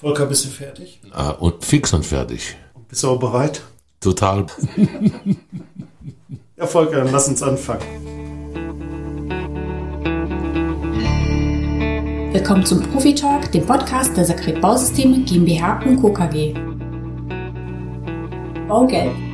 Volker, bist du fertig? Ah, und fix und fertig. Bist du auch bereit? Total. ja, Volker, dann lass uns anfangen. Willkommen zum Profi Talk, dem Podcast der Sakret Bausysteme GmbH und Co. KG. Baugelb.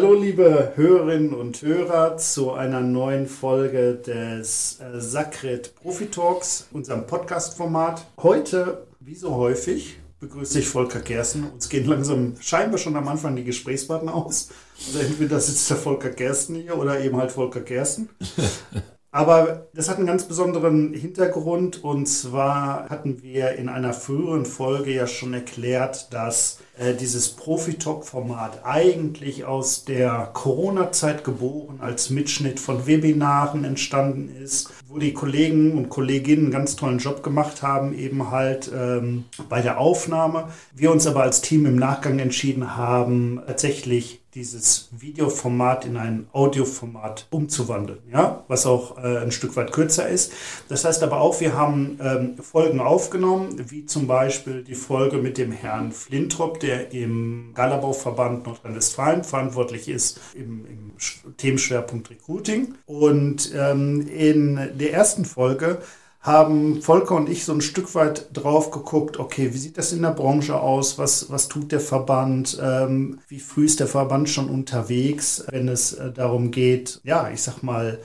Hallo liebe Hörerinnen und Hörer zu einer neuen Folge des äh, Sakret Profi Talks, unserem Podcast-Format. Heute, wie so häufig, begrüße ich Volker Gersten. Uns gehen langsam scheinbar schon am Anfang die Gesprächspartner aus. Also entweder sitzt der Volker Gersten hier oder eben halt Volker Gersten. Aber das hat einen ganz besonderen Hintergrund und zwar hatten wir in einer früheren Folge ja schon erklärt, dass dieses Profi-Talk-Format eigentlich aus der Corona-Zeit geboren als Mitschnitt von Webinaren entstanden ist, wo die Kollegen und Kolleginnen einen ganz tollen Job gemacht haben, eben halt ähm, bei der Aufnahme. Wir uns aber als Team im Nachgang entschieden haben, tatsächlich dieses Videoformat in ein Audioformat umzuwandeln, ja, was auch äh, ein Stück weit kürzer ist. Das heißt aber auch, wir haben ähm, Folgen aufgenommen, wie zum Beispiel die Folge mit dem Herrn Flintrop, der im Galabauverband Nordrhein-Westfalen verantwortlich ist im, im Themenschwerpunkt Recruiting. Und ähm, in der ersten Folge haben Volker und ich so ein Stück weit drauf geguckt, okay, wie sieht das in der Branche aus? Was, was tut der Verband? Ähm, wie früh ist der Verband schon unterwegs, wenn es äh, darum geht, ja, ich sag mal,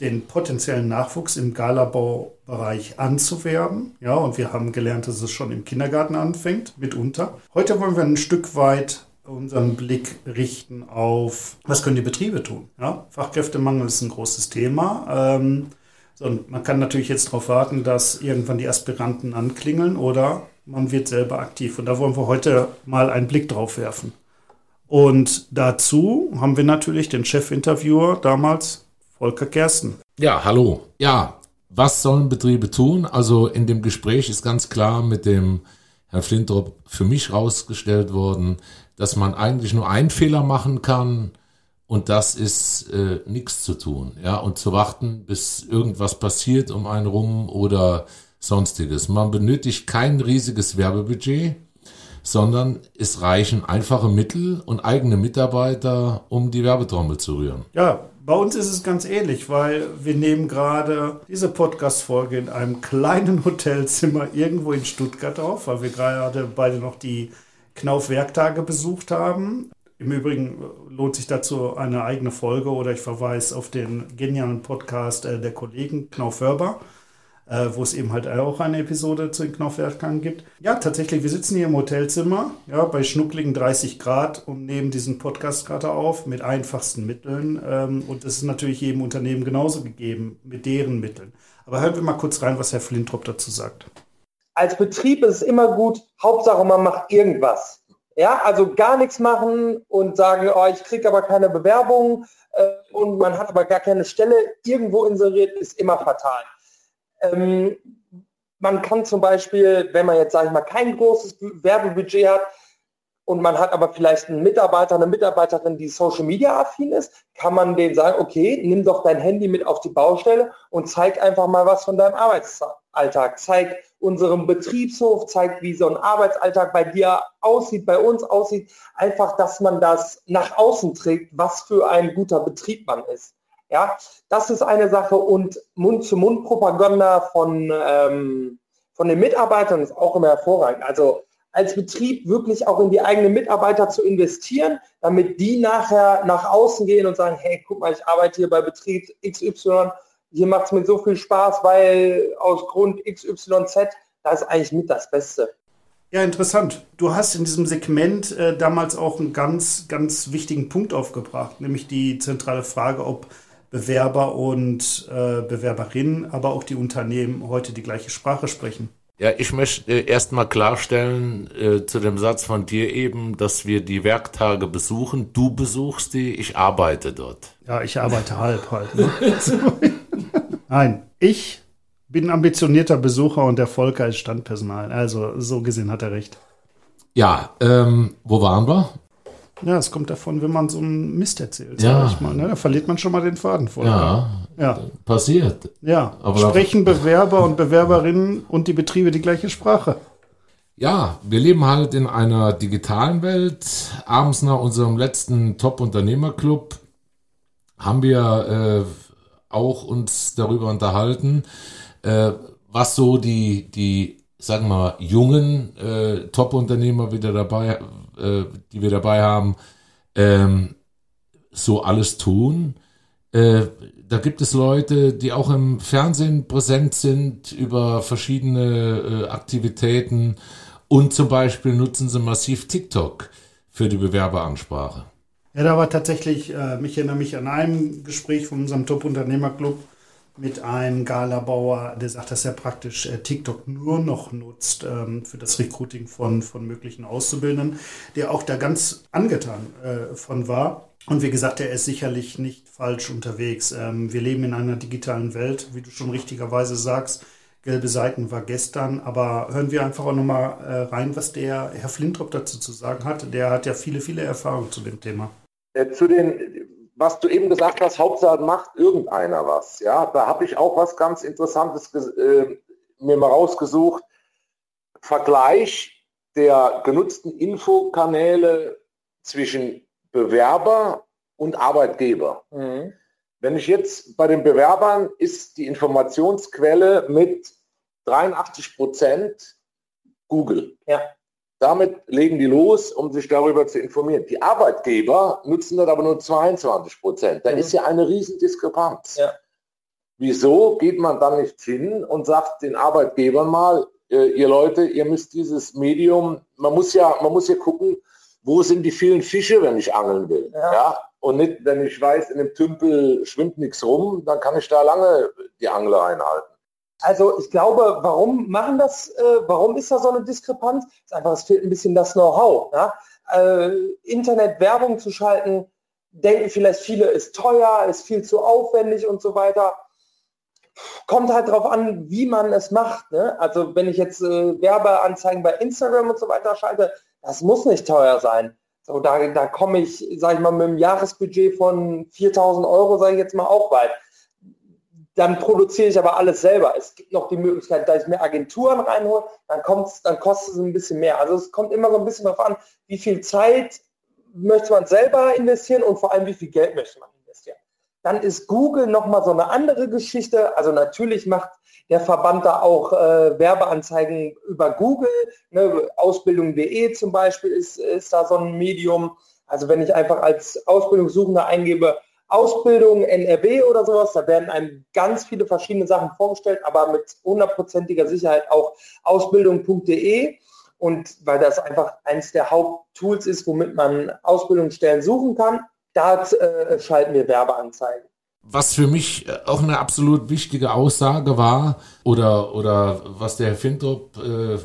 den potenziellen Nachwuchs im Galabaubereich anzuwerben. Ja, und wir haben gelernt, dass es schon im Kindergarten anfängt, mitunter. Heute wollen wir ein Stück weit unseren Blick richten auf, was können die Betriebe tun? Ja, Fachkräftemangel ist ein großes Thema. Ähm, so, man kann natürlich jetzt darauf warten, dass irgendwann die Aspiranten anklingeln oder man wird selber aktiv. Und da wollen wir heute mal einen Blick drauf werfen. Und dazu haben wir natürlich den Chefinterviewer damals, Volker Kersten. Ja, hallo. Ja, was sollen Betriebe tun? Also in dem Gespräch ist ganz klar mit dem Herrn Flintrop für mich rausgestellt worden, dass man eigentlich nur einen Fehler machen kann, und das ist äh, nichts zu tun, ja, und zu warten, bis irgendwas passiert um einen rum oder sonstiges. Man benötigt kein riesiges Werbebudget, sondern es reichen einfache Mittel und eigene Mitarbeiter, um die Werbetrommel zu rühren. Ja, bei uns ist es ganz ähnlich, weil wir nehmen gerade diese Podcast-Folge in einem kleinen Hotelzimmer irgendwo in Stuttgart auf, weil wir gerade beide noch die Knauf-Werktage besucht haben. Im Übrigen lohnt sich dazu eine eigene Folge oder ich verweise auf den genialen Podcast äh, der Kollegen Knauf Wörber, äh, wo es eben halt auch eine Episode zu den Knaufwerkern gibt. Ja, tatsächlich, wir sitzen hier im Hotelzimmer, ja, bei schnuckligen 30 Grad und nehmen diesen Podcast gerade auf mit einfachsten Mitteln. Ähm, und das ist natürlich jedem Unternehmen genauso gegeben, mit deren Mitteln. Aber hören wir mal kurz rein, was Herr Flintrop dazu sagt. Als Betrieb ist es immer gut, Hauptsache man macht irgendwas. Ja, also gar nichts machen und sagen, oh, ich kriege aber keine Bewerbung äh, und man hat aber gar keine Stelle irgendwo inseriert, ist immer fatal. Ähm, man kann zum Beispiel, wenn man jetzt, sage ich mal, kein großes Werbebudget hat und man hat aber vielleicht einen Mitarbeiter, eine Mitarbeiterin, die Social Media affin ist, kann man denen sagen, okay, nimm doch dein Handy mit auf die Baustelle und zeig einfach mal was von deinem Arbeitsalltag. Zeig unserem Betriebshof, zeigt, wie so ein Arbeitsalltag bei dir aussieht, bei uns aussieht. Einfach, dass man das nach außen trägt, was für ein guter Betrieb man ist. Ja, das ist eine Sache und Mund-zu-Mund-Propaganda von, ähm, von den Mitarbeitern ist auch immer hervorragend. Also als Betrieb wirklich auch in die eigenen Mitarbeiter zu investieren, damit die nachher nach außen gehen und sagen, hey, guck mal, ich arbeite hier bei Betrieb XY hier macht es mir so viel Spaß, weil aus Grund XYZ, das ist eigentlich mit das Beste. Ja, interessant. Du hast in diesem Segment äh, damals auch einen ganz, ganz wichtigen Punkt aufgebracht, nämlich die zentrale Frage, ob Bewerber und äh, Bewerberinnen, aber auch die Unternehmen heute die gleiche Sprache sprechen. Ja, ich möchte erstmal klarstellen äh, zu dem Satz von dir eben, dass wir die Werktage besuchen. Du besuchst die, ich arbeite dort. Ja, ich arbeite halb halt. Ne? Nein, ich bin ambitionierter Besucher und der Volker ist Standpersonal. Also so gesehen hat er recht. Ja, ähm, wo waren wir? Ja, es kommt davon, wenn man so einen Mist erzählt, Ja. sag ich mal. Ne? Da verliert man schon mal den Faden voll. Ja, Ja. passiert. Ja, Aber- sprechen Bewerber und Bewerberinnen und die Betriebe die gleiche Sprache. Ja, wir leben halt in einer digitalen Welt. Abends nach unserem letzten Top-Unternehmerclub haben wir äh, auch uns darüber unterhalten, äh, was so die, die, sagen wir, jungen äh, Top-Unternehmer wieder dabei, äh, die wir dabei haben, ähm, so alles tun. Äh, da gibt es Leute, die auch im Fernsehen präsent sind über verschiedene äh, Aktivitäten und zum Beispiel nutzen sie massiv TikTok für die Bewerberansprache. Ja, da war tatsächlich, äh, ich erinnere mich an ein Gespräch von unserem Top-Unternehmerclub mit einem Galabauer, der sagt, dass er praktisch äh, TikTok nur noch nutzt ähm, für das Recruiting von, von möglichen Auszubildenden, der auch da ganz angetan äh, von war. Und wie gesagt, er ist sicherlich nicht falsch unterwegs. Ähm, wir leben in einer digitalen Welt, wie du schon richtigerweise sagst. Gelbe Seiten war gestern, aber hören wir einfach auch nochmal äh, rein, was der Herr Flintrop dazu zu sagen hat. Der hat ja viele, viele Erfahrungen zu dem Thema. Äh, zu den, was du eben gesagt hast, Hauptsache macht irgendeiner was. Ja, da habe ich auch was ganz Interessantes äh, mir mal rausgesucht. Vergleich der genutzten Infokanäle zwischen Bewerber und Arbeitgeber. Mhm. Wenn ich jetzt bei den Bewerbern ist die Informationsquelle mit 83 Prozent Google. Ja. Damit legen die los, um sich darüber zu informieren. Die Arbeitgeber nutzen das aber nur 22 Prozent. Da Mhm. ist ja eine Riesendiskrepanz. Ja. Wieso geht man dann nicht hin und sagt den Arbeitgebern mal, äh, ihr Leute, ihr müsst dieses Medium, man muss ja, man muss ja gucken, wo sind die vielen Fische, wenn ich angeln will. Ja. Ja. Und nicht, wenn ich weiß, in dem Tümpel schwimmt nichts rum, dann kann ich da lange die Angel reinhalten. Also ich glaube, warum machen das, äh, warum ist da so eine Diskrepanz? Ist einfach, es fehlt ein bisschen das Know-how. Ja? Äh, Internetwerbung zu schalten, denken vielleicht viele, ist teuer, ist viel zu aufwendig und so weiter. Kommt halt darauf an, wie man es macht. Ne? Also wenn ich jetzt äh, Werbeanzeigen bei Instagram und so weiter schalte, das muss nicht teuer sein. So, da, da komme ich, sage ich mal, mit einem Jahresbudget von 4000 Euro, sage ich jetzt mal, auch weit dann produziere ich aber alles selber. Es gibt noch die Möglichkeit, dass ich mir Agenturen reinhole, dann kommt's, dann kostet es ein bisschen mehr. Also es kommt immer so ein bisschen darauf an, wie viel Zeit möchte man selber investieren und vor allem wie viel Geld möchte man investieren. Dann ist Google nochmal so eine andere Geschichte. Also natürlich macht der Verband da auch äh, Werbeanzeigen über Google. Ne? Ausbildung.de zum Beispiel ist, ist da so ein Medium. Also wenn ich einfach als Ausbildungssuchender eingebe, Ausbildung NRW oder sowas, da werden einem ganz viele verschiedene Sachen vorgestellt, aber mit hundertprozentiger Sicherheit auch ausbildung.de und weil das einfach eines der Haupttools ist, womit man Ausbildungsstellen suchen kann, da äh, schalten wir Werbeanzeigen. Was für mich auch eine absolut wichtige Aussage war oder, oder was der Herr Fintrop äh,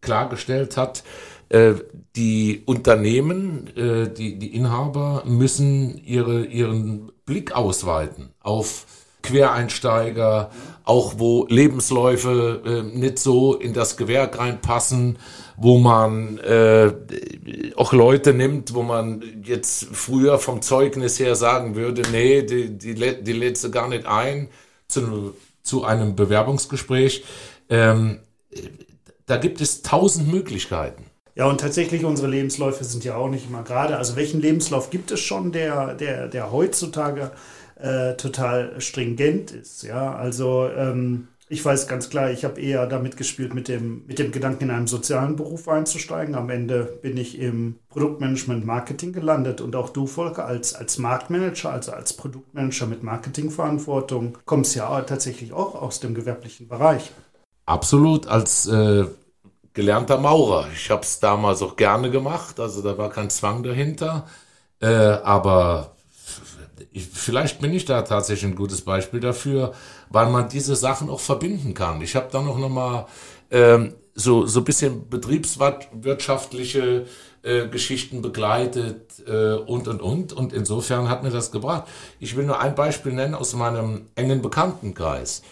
klargestellt hat, äh, die Unternehmen, äh, die, die Inhaber müssen ihre, ihren Blick ausweiten auf Quereinsteiger, auch wo Lebensläufe äh, nicht so in das Gewerk reinpassen, wo man äh, auch Leute nimmt, wo man jetzt früher vom Zeugnis her sagen würde, nee, die, die, die lädt sie gar nicht ein zu, zu einem Bewerbungsgespräch. Ähm, da gibt es tausend Möglichkeiten. Ja, und tatsächlich, unsere Lebensläufe sind ja auch nicht immer gerade. Also welchen Lebenslauf gibt es schon, der, der, der heutzutage äh, total stringent ist? Ja, also ähm, ich weiß ganz klar, ich habe eher damit gespielt, mit dem, mit dem Gedanken, in einen sozialen Beruf einzusteigen. Am Ende bin ich im Produktmanagement Marketing gelandet und auch du, Volker, als, als Marktmanager, also als Produktmanager mit Marketingverantwortung, kommst ja tatsächlich auch aus dem gewerblichen Bereich. Absolut, als äh, gelernter Maurer. Ich habe es damals auch gerne gemacht, also da war kein Zwang dahinter. Äh, aber ich, vielleicht bin ich da tatsächlich ein gutes Beispiel dafür, weil man diese Sachen auch verbinden kann. Ich habe dann auch nochmal ähm, so, so bisschen betriebswirtschaftliche äh, Geschichten begleitet äh, und, und, und. Und insofern hat mir das gebracht. Ich will nur ein Beispiel nennen aus meinem engen Bekanntenkreis.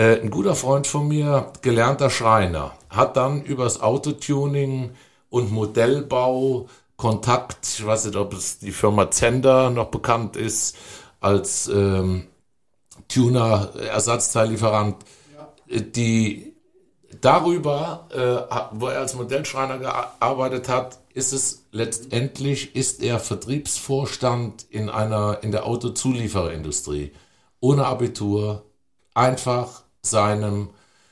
Äh, ein guter Freund von mir, gelernter Schreiner, hat dann übers Autotuning und Modellbau Kontakt, ich weiß nicht, ob es die Firma Zender noch bekannt ist, als ähm, Tuner-Ersatzteillieferant, ja. die darüber, äh, wo er als Modellschreiner gearbeitet hat, ist es letztendlich, ist er Vertriebsvorstand in einer, in der Autozuliefererindustrie. Ohne Abitur, einfach seinem,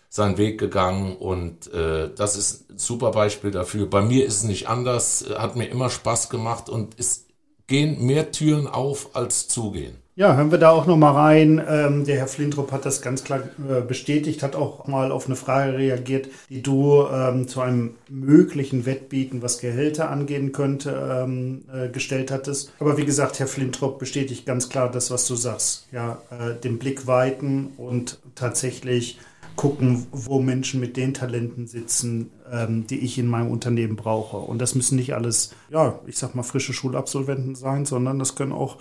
seinen Weg gegangen und äh, das ist ein super Beispiel dafür. Bei mir ist es nicht anders, hat mir immer Spaß gemacht und es gehen mehr Türen auf als zugehen. Ja, hören wir da auch noch mal rein. Ähm, der Herr Flintrup hat das ganz klar äh, bestätigt, hat auch mal auf eine Frage reagiert, die du ähm, zu einem möglichen Wettbieten, was Gehälter angehen könnte, ähm, äh, gestellt hattest. Aber wie gesagt, Herr Flintrup bestätigt ganz klar das, was du sagst. Ja, äh, den Blick weiten und tatsächlich gucken, wo Menschen mit den Talenten sitzen, ähm, die ich in meinem Unternehmen brauche. Und das müssen nicht alles, ja, ich sag mal, frische Schulabsolventen sein, sondern das können auch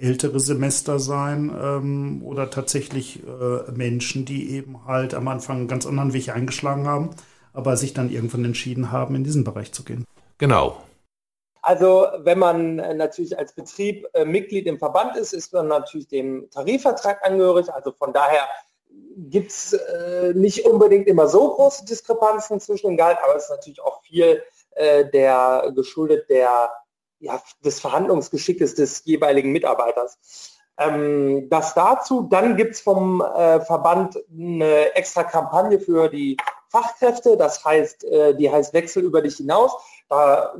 ältere Semester sein ähm, oder tatsächlich äh, Menschen, die eben halt am Anfang einen ganz anderen Weg eingeschlagen haben, aber sich dann irgendwann entschieden haben, in diesen Bereich zu gehen. Genau. Also wenn man äh, natürlich als Betrieb äh, Mitglied im Verband ist, ist man natürlich dem Tarifvertrag angehörig. Also von daher gibt es äh, nicht unbedingt immer so große Diskrepanzen zwischen den Gehalt, aber es ist natürlich auch viel äh, der geschuldet der ja, des Verhandlungsgeschickes des jeweiligen Mitarbeiters. Ähm, das dazu, dann gibt es vom äh, Verband eine extra Kampagne für die Fachkräfte, das heißt, äh, die heißt Wechsel über dich hinaus. Da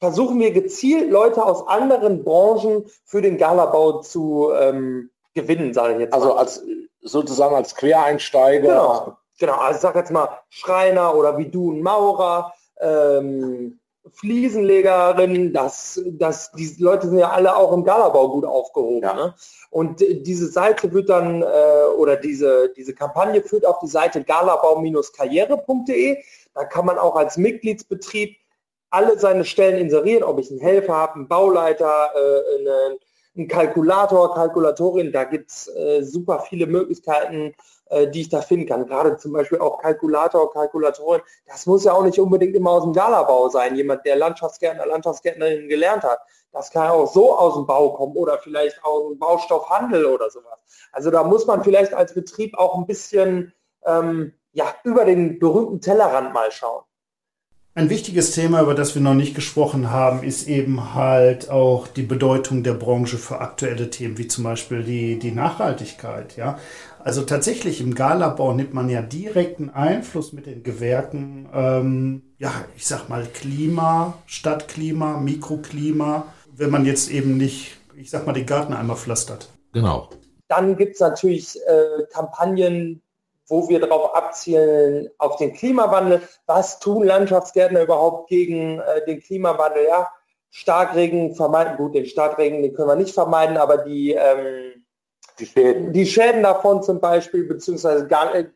versuchen wir gezielt Leute aus anderen Branchen für den Galabau zu ähm, gewinnen, sage ich jetzt. Also mal. als sozusagen als Quereinsteiger. Genau, genau. Also ich sage jetzt mal Schreiner oder wie du ein Maurer, ähm, Fliesenlegerin, das, das, die Leute sind ja alle auch im Galabau gut aufgehoben. Ja. Ne? Und diese Seite wird dann, äh, oder diese, diese Kampagne führt auf die Seite galabau-karriere.de. Da kann man auch als Mitgliedsbetrieb alle seine Stellen inserieren, ob ich einen Helfer habe, einen Bauleiter, äh, einen, einen Kalkulator, Kalkulatorin, da gibt es äh, super viele Möglichkeiten, äh, die ich da finden kann. Gerade zum Beispiel auch Kalkulator, Kalkulatorin. Das muss ja auch nicht unbedingt immer aus dem Galabau sein. Jemand, der Landschaftsgärtner, Landschaftsgärtnerin gelernt hat. Das kann auch so aus dem Bau kommen oder vielleicht aus dem Baustoffhandel oder sowas. Also da muss man vielleicht als Betrieb auch ein bisschen ähm, ja, über den berühmten Tellerrand mal schauen. Ein wichtiges Thema, über das wir noch nicht gesprochen haben, ist eben halt auch die Bedeutung der Branche für aktuelle Themen, wie zum Beispiel die, die Nachhaltigkeit. Ja? Also tatsächlich im Galabau nimmt man ja direkten Einfluss mit den Gewerken, ähm, ja, ich sag mal Klima, Stadtklima, Mikroklima, wenn man jetzt eben nicht, ich sag mal, den Garten einmal pflastert. Genau. Dann gibt es natürlich äh, Kampagnen, wo wir darauf abzielen, auf den Klimawandel. Was tun Landschaftsgärtner überhaupt gegen äh, den Klimawandel? Ja, Starkregen vermeiden, gut, den Starkregen, den können wir nicht vermeiden, aber die, ähm, die, Schäden. die Schäden davon zum Beispiel, beziehungsweise gar nicht,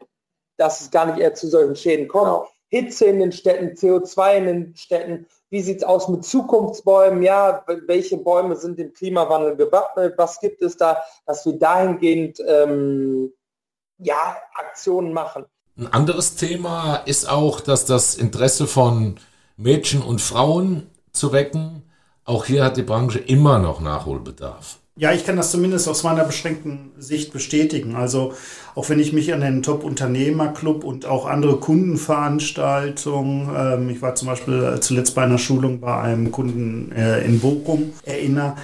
dass es gar nicht eher zu solchen Schäden kommt. Genau. Hitze in den Städten, CO2 in den Städten, wie sieht es aus mit Zukunftsbäumen? Ja, welche Bäume sind dem Klimawandel gewappnet? Was gibt es da, dass wir dahingehend ähm, ja, Aktionen machen. Ein anderes Thema ist auch, dass das Interesse von Mädchen und Frauen zu wecken. Auch hier hat die Branche immer noch Nachholbedarf. Ja, ich kann das zumindest aus meiner beschränkten Sicht bestätigen. Also auch wenn ich mich an den Top-Unternehmer-Club und auch andere Kundenveranstaltungen, ähm, ich war zum Beispiel äh, zuletzt bei einer Schulung bei einem Kunden äh, in Bochum, erinnere,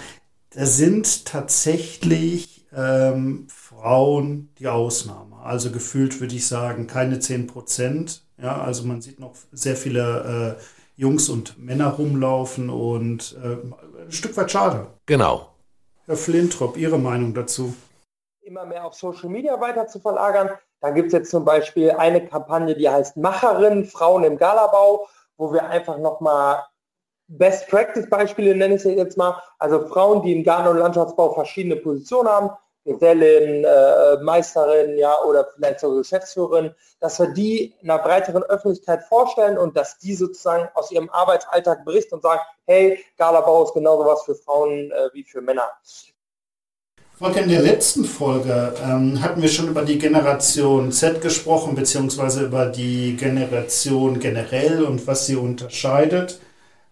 da sind tatsächlich ähm, Frauen die Ausnahme. Also gefühlt würde ich sagen, keine 10 Prozent. Ja, also man sieht noch sehr viele äh, Jungs und Männer rumlaufen und äh, ein Stück weit schade. Genau. Herr Flintrop, Ihre Meinung dazu? Immer mehr auf Social Media weiter zu verlagern. Da gibt es jetzt zum Beispiel eine Kampagne, die heißt Macherin, Frauen im Galabau, wo wir einfach nochmal Best Practice Beispiele nenne ich jetzt mal. Also Frauen, die im Garten- und Landschaftsbau verschiedene Positionen haben, Gesellin, äh, Meisterin, ja, oder vielleicht sogar Geschäftsführerin, dass wir die in einer breiteren Öffentlichkeit vorstellen und dass die sozusagen aus ihrem Arbeitsalltag berichten und sagen, hey, Galabau ist genauso was für Frauen äh, wie für Männer. Volker, in der letzten Folge ähm, hatten wir schon über die Generation Z gesprochen, beziehungsweise über die Generation generell und was sie unterscheidet.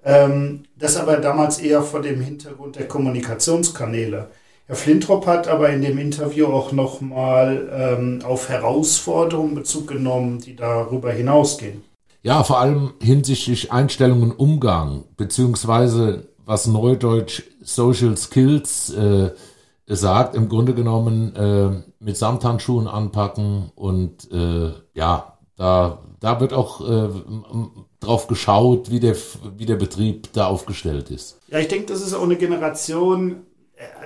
Ähm, das aber damals eher vor dem Hintergrund der Kommunikationskanäle. Herr Flintrop hat aber in dem Interview auch nochmal ähm, auf Herausforderungen Bezug genommen, die darüber hinausgehen. Ja, vor allem hinsichtlich Einstellungen Umgang, beziehungsweise was Neudeutsch Social Skills äh, sagt, im Grunde genommen äh, mit Samthandschuhen anpacken und äh, ja, da, da wird auch äh, drauf geschaut, wie der, wie der Betrieb da aufgestellt ist. Ja, ich denke, das ist auch eine Generation,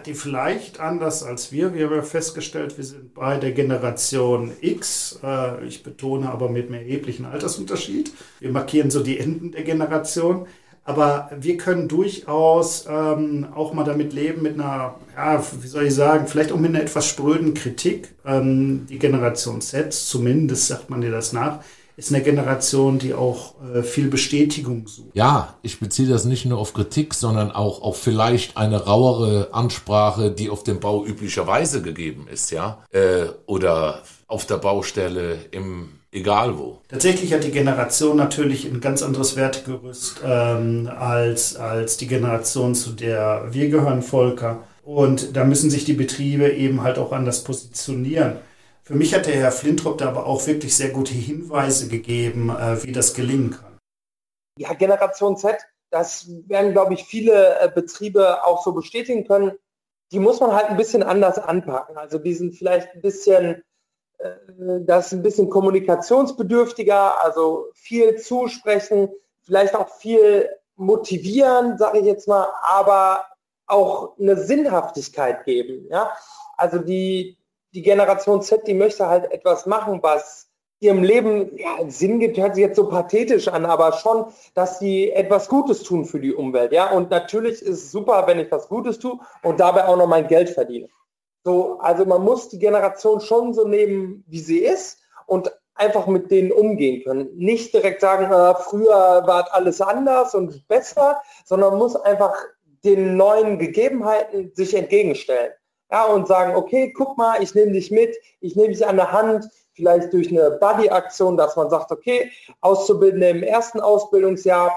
die vielleicht anders als wir, wir haben ja festgestellt, wir sind bei der Generation X, äh, ich betone aber mit einem erheblichen Altersunterschied. Wir markieren so die Enden der Generation. Aber wir können durchaus ähm, auch mal damit leben, mit einer, ja, wie soll ich sagen, vielleicht auch mit einer etwas spröden Kritik. Ähm, die Generation Z, zumindest sagt man dir das nach, ist eine Generation, die auch äh, viel Bestätigung sucht. Ja, ich beziehe das nicht nur auf Kritik, sondern auch auf vielleicht eine rauere Ansprache, die auf dem Bau üblicherweise gegeben ist, ja, äh, oder auf der Baustelle im egal wo. Tatsächlich hat die Generation natürlich ein ganz anderes Wertegerüst ähm, als, als die Generation, zu der wir gehören, Volker. Und da müssen sich die Betriebe eben halt auch anders positionieren. Für mich hat der Herr Flintrop da aber auch wirklich sehr gute Hinweise gegeben, äh, wie das gelingen kann. Ja, Generation Z, das werden, glaube ich, viele äh, Betriebe auch so bestätigen können. Die muss man halt ein bisschen anders anpacken. Also die sind vielleicht ein bisschen, äh, das ein bisschen kommunikationsbedürftiger, also viel zusprechen, vielleicht auch viel motivieren, sage ich jetzt mal, aber auch eine Sinnhaftigkeit geben. Ja? Also die, die Generation Z, die möchte halt etwas machen, was ihrem Leben ja, Sinn gibt, hört sich jetzt so pathetisch an, aber schon, dass sie etwas Gutes tun für die Umwelt. Ja, und natürlich ist es super, wenn ich was Gutes tue und dabei auch noch mein Geld verdiene. So, also man muss die Generation schon so nehmen, wie sie ist und einfach mit denen umgehen können. Nicht direkt sagen, äh, früher war alles anders und besser, sondern muss einfach den neuen Gegebenheiten sich entgegenstellen ja, und sagen, okay, guck mal, ich nehme dich mit, ich nehme dich an der Hand, vielleicht durch eine Buddy-Aktion, dass man sagt, okay, Auszubildende im ersten Ausbildungsjahr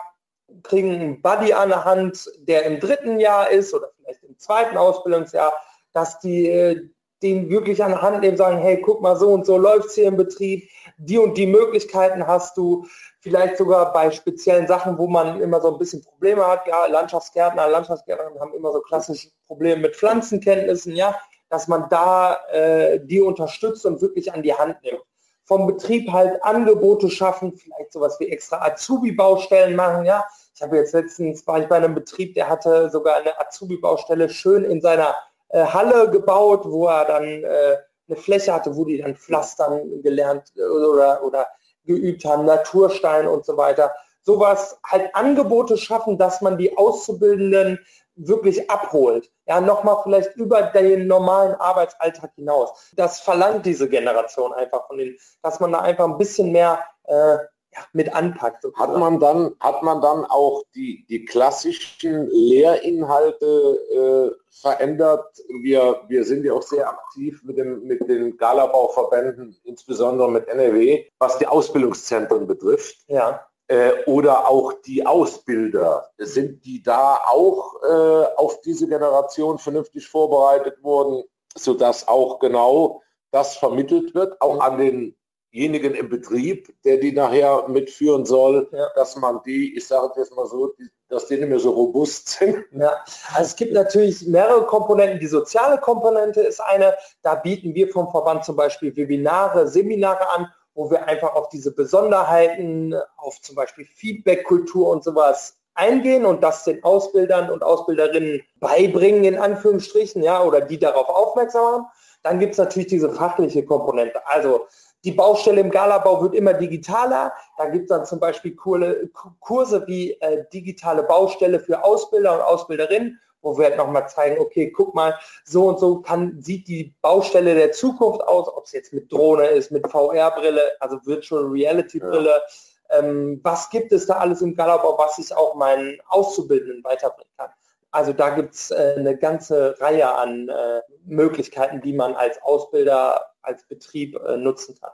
kriegen einen Buddy an der Hand, der im dritten Jahr ist oder vielleicht im zweiten Ausbildungsjahr, dass die äh, den wirklich an der Hand nehmen, sagen, hey, guck mal, so und so läuft es hier im Betrieb, die und die Möglichkeiten hast du, vielleicht sogar bei speziellen Sachen, wo man immer so ein bisschen Probleme hat. Ja, Landschaftsgärtner, Landschaftsgärtner haben immer so klassische Probleme mit Pflanzenkenntnissen, ja, dass man da äh, die unterstützt und wirklich an die Hand nimmt. Vom Betrieb halt Angebote schaffen, vielleicht sowas wie extra Azubi-Baustellen machen, ja. Ich habe jetzt letztens, war ich bei einem Betrieb, der hatte sogar eine Azubi-Baustelle schön in seiner äh, Halle gebaut, wo er dann äh, eine Fläche hatte, wo die dann pflastern gelernt äh, oder, oder geübt haben, Naturstein und so weiter. Sowas halt Angebote schaffen, dass man die Auszubildenden wirklich abholt. Ja, nochmal vielleicht über den normalen Arbeitsalltag hinaus. Das verlangt diese Generation einfach von denen, dass man da einfach ein bisschen mehr äh, ja, mit anpackt. Sozusagen. Hat man dann, hat man dann auch die, die klassischen Lehrinhalte äh, verändert? Wir, wir sind ja auch sehr aktiv mit, dem, mit den Galabauverbänden, insbesondere mit NRW, was die Ausbildungszentren betrifft. Ja. Äh, oder auch die Ausbilder. Sind die da auch äh, auf diese Generation vernünftig vorbereitet worden, sodass auch genau das vermittelt wird, auch an den denjenigen im Betrieb, der die nachher mitführen soll, ja. dass man die, ich sage jetzt mal so, die, dass die nicht mehr so robust sind. Ja, also es gibt natürlich mehrere Komponenten. Die soziale Komponente ist eine, da bieten wir vom Verband zum Beispiel Webinare, Seminare an, wo wir einfach auf diese Besonderheiten, auf zum Beispiel Feedback-Kultur und sowas eingehen und das den Ausbildern und Ausbilderinnen beibringen, in Anführungsstrichen, ja, oder die darauf aufmerksam machen. Dann gibt es natürlich diese fachliche Komponente. Also die Baustelle im Galabau wird immer digitaler. Da gibt es dann zum Beispiel Kurse wie äh, digitale Baustelle für Ausbilder und Ausbilderinnen, wo wir halt nochmal zeigen, okay, guck mal, so und so kann, sieht die Baustelle der Zukunft aus, ob es jetzt mit Drohne ist, mit VR-Brille, also Virtual Reality-Brille. Ja. Ähm, was gibt es da alles im Galabau, was ich auch meinen Auszubildenden weiterbringen kann? Also da gibt es äh, eine ganze Reihe an äh, Möglichkeiten, die man als Ausbilder als Betrieb äh, nutzen kann.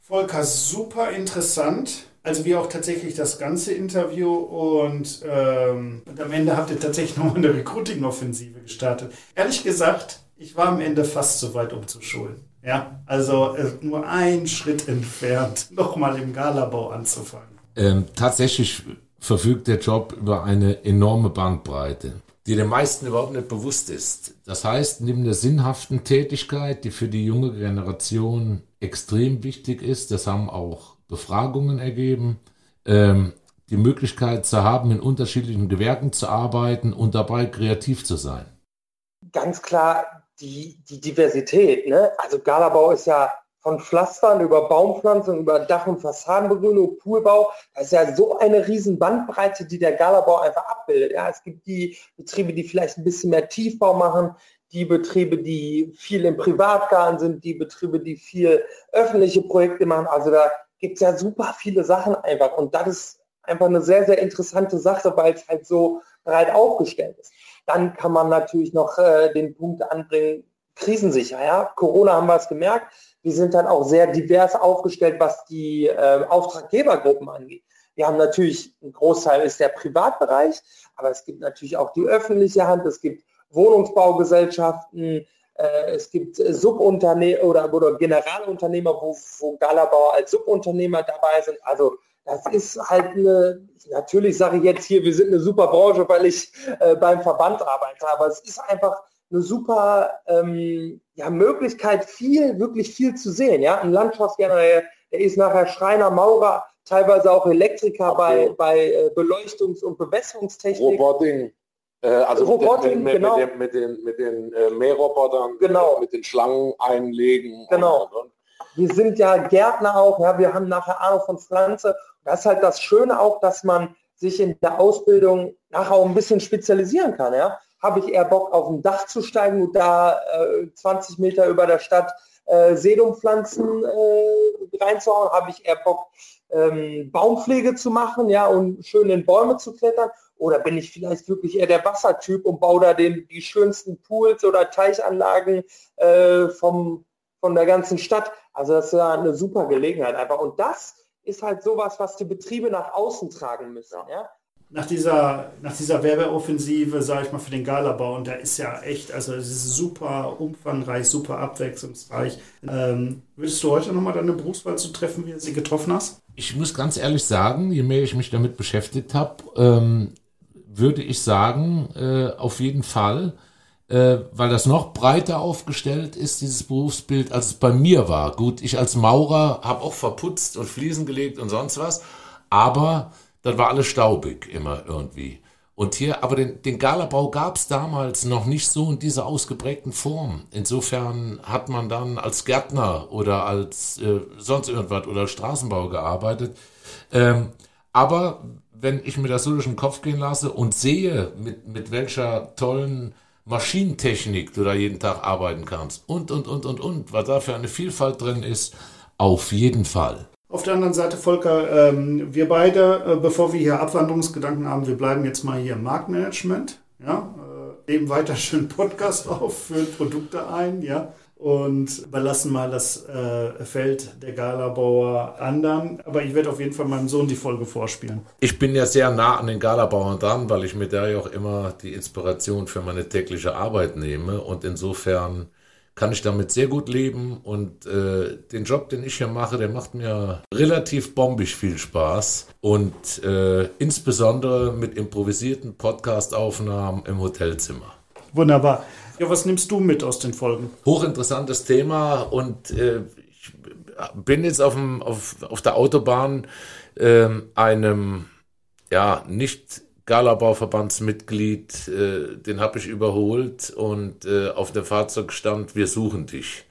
Volker, super interessant. Also wie auch tatsächlich das ganze Interview und, ähm, und am Ende habt ihr tatsächlich nochmal eine Recruiting-Offensive gestartet. Ehrlich gesagt, ich war am Ende fast so weit umzuschulen. Ja, also nur ein Schritt entfernt, nochmal im Galabau anzufangen. Ähm, tatsächlich verfügt der Job über eine enorme Bandbreite, die den meisten überhaupt nicht bewusst ist. Das heißt, neben der sinnhaften Tätigkeit, die für die junge Generation extrem wichtig ist, das haben auch Befragungen ergeben, ähm, die Möglichkeit zu haben, in unterschiedlichen Gewerken zu arbeiten und dabei kreativ zu sein. Ganz klar die, die Diversität. Ne? Also Galabau ist ja von Pflastern über Baumpflanzen, über Dach- und Fassadenbegrünung, Poolbau. Das ist ja so eine riesen Bandbreite, die der Galabau einfach abbildet. Ja, es gibt die Betriebe, die vielleicht ein bisschen mehr Tiefbau machen, die Betriebe, die viel im Privatgarten sind, die Betriebe, die viel öffentliche Projekte machen. Also da gibt es ja super viele Sachen einfach. Und das ist einfach eine sehr, sehr interessante Sache, weil es halt so breit aufgestellt ist. Dann kann man natürlich noch äh, den Punkt anbringen, krisensicher. Ja? Corona haben wir es gemerkt. Wir sind dann auch sehr divers aufgestellt, was die äh, Auftraggebergruppen angeht. Wir haben natürlich, ein Großteil ist der Privatbereich, aber es gibt natürlich auch die öffentliche Hand, es gibt Wohnungsbaugesellschaften, äh, es gibt Subunternehmer oder, oder Generalunternehmer, wo, wo Galabauer als Subunternehmer dabei sind. Also das ist halt eine, natürlich sage ich jetzt hier, wir sind eine super Branche, weil ich äh, beim Verband arbeite, aber es ist einfach eine super ähm, ja, Möglichkeit, viel, wirklich viel zu sehen. Ja? Ein Landschaftsgärtner, der, der ist nachher Schreiner, Maurer, teilweise auch Elektriker okay. bei, bei äh, Beleuchtungs- und Bewässerungstechnik. Roboting. Äh, also Roboting, mit, genau. mit, den, mit den, mit den äh, Mährrobotern, Genau. mit den Schlangen einlegen. Genau. Und, und. Wir sind ja Gärtner auch, ja, wir haben nachher Ahnung von Pflanze. Das ist halt das Schöne auch, dass man sich in der Ausbildung nachher auch ein bisschen spezialisieren kann. Ja? Habe ich eher Bock auf ein Dach zu steigen und da äh, 20 Meter über der Stadt äh, Sedumpflanzen äh, reinzuhauen? Habe ich eher Bock ähm, Baumpflege zu machen, ja, und schön in Bäume zu klettern? Oder bin ich vielleicht wirklich eher der Wassertyp und baue da den, die schönsten Pools oder Teichanlagen äh, vom, von der ganzen Stadt? Also das ist ja eine super Gelegenheit einfach. Und das ist halt sowas, was die Betriebe nach außen tragen müssen. Ja? Nach dieser, nach dieser Werbeoffensive, sage ich mal, für den Galabau, und der ist ja echt, also es ist super umfangreich, super abwechslungsreich. Ähm, würdest du heute nochmal deine Berufswahl zu treffen, wie du sie getroffen hast? Ich muss ganz ehrlich sagen, je mehr ich mich damit beschäftigt habe, ähm, würde ich sagen, äh, auf jeden Fall, äh, weil das noch breiter aufgestellt ist, dieses Berufsbild, als es bei mir war. Gut, ich als Maurer habe auch verputzt und Fliesen gelegt und sonst was, aber das war alles staubig immer irgendwie. Und hier, aber den, den Galabau gab es damals noch nicht so in dieser ausgeprägten Form. Insofern hat man dann als Gärtner oder als äh, sonst irgendwas oder Straßenbau gearbeitet. Ähm, aber wenn ich mir das so durch den Kopf gehen lasse und sehe, mit, mit welcher tollen Maschinentechnik du da jeden Tag arbeiten kannst und, und, und, und, und, was da für eine Vielfalt drin ist, auf jeden Fall. Auf der anderen Seite, Volker, ähm, wir beide, äh, bevor wir hier Abwanderungsgedanken haben, wir bleiben jetzt mal hier im Marktmanagement. Ja, äh, eben weiter schön Podcast auf, füllen Produkte ein, ja, und überlassen mal das äh, Feld der Galabauer anderen. Aber ich werde auf jeden Fall meinem Sohn die Folge vorspielen. Ich bin ja sehr nah an den Galabauern dran, weil ich mir da ja auch immer die Inspiration für meine tägliche Arbeit nehme und insofern kann ich damit sehr gut leben und äh, den Job, den ich hier mache, der macht mir relativ bombig viel Spaß und äh, insbesondere mit improvisierten Podcast-Aufnahmen im Hotelzimmer. Wunderbar. Ja, was nimmst du mit aus den Folgen? Hochinteressantes Thema und äh, ich bin jetzt auf, dem, auf, auf der Autobahn ähm, einem ja nicht Galabau-Verbandsmitglied, äh, den habe ich überholt und äh, auf dem Fahrzeug stand, wir suchen dich.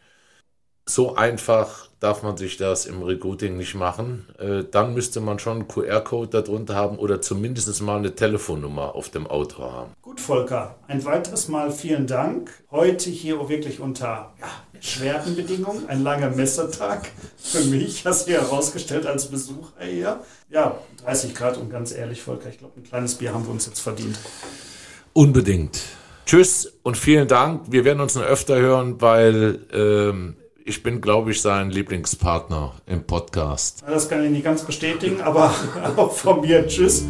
So einfach darf man sich das im Recruiting nicht machen. Äh, dann müsste man schon einen QR-Code darunter haben oder zumindest mal eine Telefonnummer auf dem Auto haben. Gut, Volker, ein weiteres Mal vielen Dank. Heute hier wirklich unter ja, schweren Bedingungen, ein langer Messertag für mich, hast du herausgestellt als Besucher hier. Ja, 30 Grad und ganz ehrlich, Volker, ich glaube, ein kleines Bier haben wir uns jetzt verdient. Unbedingt. Tschüss und vielen Dank. Wir werden uns noch öfter hören, weil ähm, Ich bin, glaube ich, sein Lieblingspartner im Podcast. Das kann ich nicht ganz bestätigen, aber auch von mir. Tschüss.